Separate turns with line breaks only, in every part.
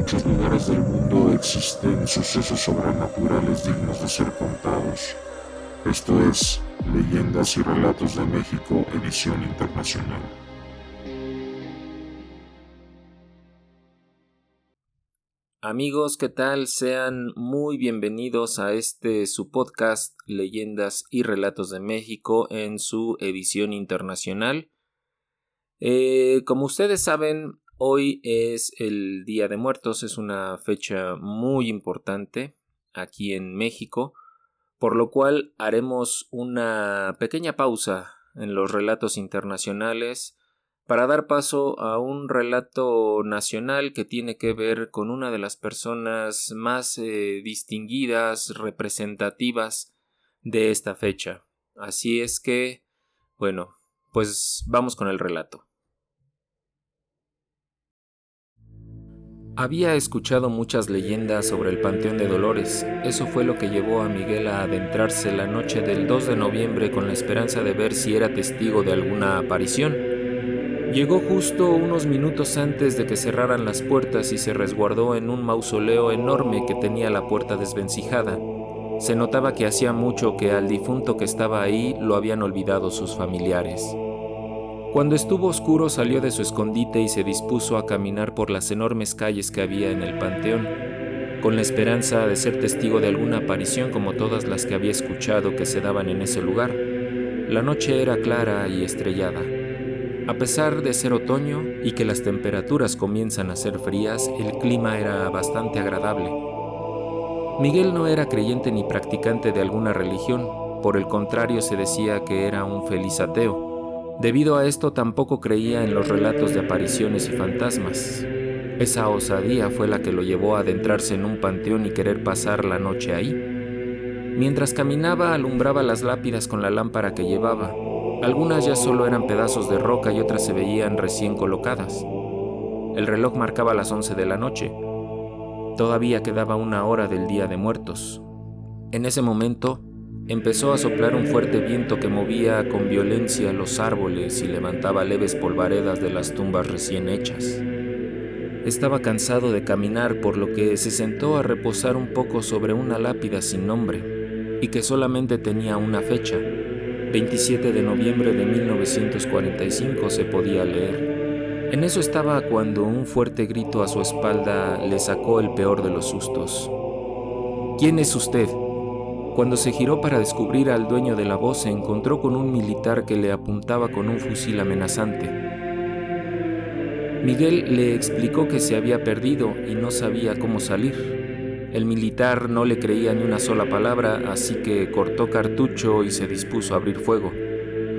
muchos lugares del mundo existen sucesos sobrenaturales dignos de ser contados. Esto es Leyendas y Relatos de México, edición internacional.
Amigos, ¿qué tal? Sean muy bienvenidos a este su podcast Leyendas y Relatos de México en su edición internacional. Eh, como ustedes saben, Hoy es el Día de Muertos, es una fecha muy importante aquí en México, por lo cual haremos una pequeña pausa en los relatos internacionales para dar paso a un relato nacional que tiene que ver con una de las personas más eh, distinguidas, representativas de esta fecha. Así es que, bueno, pues vamos con el relato. Había escuchado muchas leyendas sobre el Panteón de Dolores. Eso fue lo que llevó a Miguel a adentrarse la noche del 2 de noviembre con la esperanza de ver si era testigo de alguna aparición. Llegó justo unos minutos antes de que cerraran las puertas y se resguardó en un mausoleo enorme que tenía la puerta desvencijada. Se notaba que hacía mucho que al difunto que estaba ahí lo habían olvidado sus familiares. Cuando estuvo oscuro salió de su escondite y se dispuso a caminar por las enormes calles que había en el panteón, con la esperanza de ser testigo de alguna aparición como todas las que había escuchado que se daban en ese lugar. La noche era clara y estrellada. A pesar de ser otoño y que las temperaturas comienzan a ser frías, el clima era bastante agradable. Miguel no era creyente ni practicante de alguna religión, por el contrario se decía que era un feliz ateo Debido a esto tampoco creía en los relatos de apariciones y fantasmas. Esa osadía fue la que lo llevó a adentrarse en un panteón y querer pasar la noche ahí. Mientras caminaba alumbraba las lápidas con la lámpara que llevaba. Algunas ya solo eran pedazos de roca y otras se veían recién colocadas. El reloj marcaba las once de la noche. Todavía quedaba una hora del Día de Muertos. En ese momento, Empezó a soplar un fuerte viento que movía con violencia los árboles y levantaba leves polvaredas de las tumbas recién hechas. Estaba cansado de caminar, por lo que se sentó a reposar un poco sobre una lápida sin nombre y que solamente tenía una fecha. 27 de noviembre de 1945 se podía leer. En eso estaba cuando un fuerte grito a su espalda le sacó el peor de los sustos. ¿Quién es usted? Cuando se giró para descubrir al dueño de la voz, se encontró con un militar que le apuntaba con un fusil amenazante. Miguel le explicó que se había perdido y no sabía cómo salir. El militar no le creía ni una sola palabra, así que cortó cartucho y se dispuso a abrir fuego.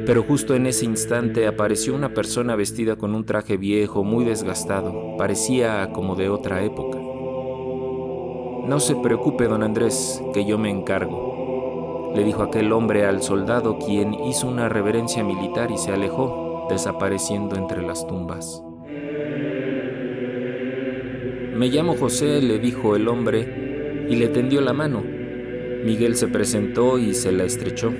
Pero justo en ese instante apareció una persona vestida con un traje viejo, muy desgastado, parecía como de otra época. No se preocupe, don Andrés, que yo me encargo, le dijo aquel hombre al soldado, quien hizo una reverencia militar y se alejó, desapareciendo entre las tumbas. Me llamo José, le dijo el hombre, y le tendió la mano. Miguel se presentó y se la estrechó.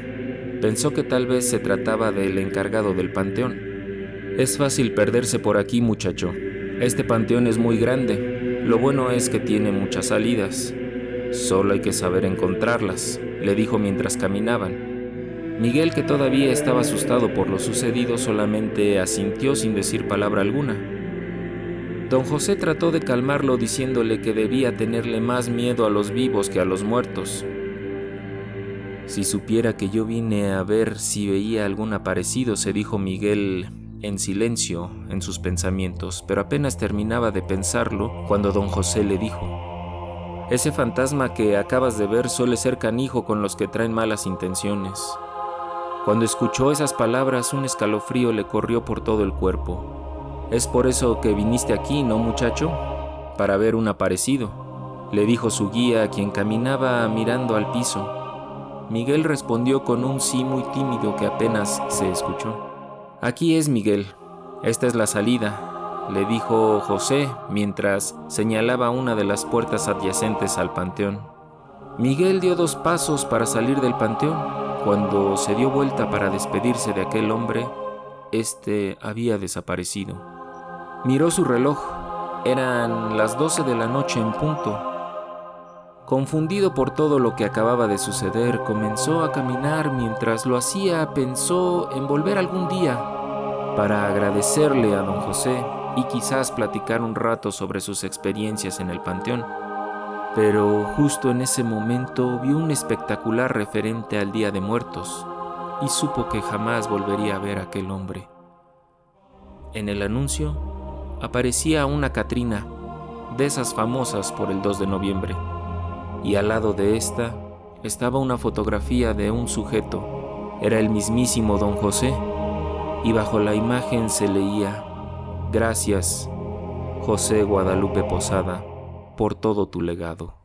Pensó que tal vez se trataba del encargado del panteón. Es fácil perderse por aquí, muchacho. Este panteón es muy grande, lo bueno es que tiene muchas salidas. Solo hay que saber encontrarlas, le dijo mientras caminaban. Miguel, que todavía estaba asustado por lo sucedido, solamente asintió sin decir palabra alguna. Don José trató de calmarlo diciéndole que debía tenerle más miedo a los vivos que a los muertos. Si supiera que yo vine a ver si veía algún aparecido, se dijo Miguel en silencio en sus pensamientos, pero apenas terminaba de pensarlo cuando don José le dijo, Ese fantasma que acabas de ver suele ser canijo con los que traen malas intenciones. Cuando escuchó esas palabras un escalofrío le corrió por todo el cuerpo. Es por eso que viniste aquí, ¿no muchacho? Para ver un aparecido, le dijo su guía, quien caminaba mirando al piso. Miguel respondió con un sí muy tímido que apenas se escuchó. Aquí es Miguel, esta es la salida, le dijo José mientras señalaba una de las puertas adyacentes al panteón. Miguel dio dos pasos para salir del panteón. Cuando se dio vuelta para despedirse de aquel hombre, este había desaparecido. Miró su reloj. Eran las 12 de la noche en punto. Confundido por todo lo que acababa de suceder, comenzó a caminar mientras lo hacía pensó en volver algún día para agradecerle a don José y quizás platicar un rato sobre sus experiencias en el panteón. Pero justo en ese momento vio un espectacular referente al Día de Muertos y supo que jamás volvería a ver a aquel hombre. En el anuncio aparecía una Catrina, de esas famosas por el 2 de noviembre, y al lado de esta estaba una fotografía de un sujeto. Era el mismísimo don José, y bajo la imagen se leía, Gracias, José Guadalupe Posada, por todo tu legado.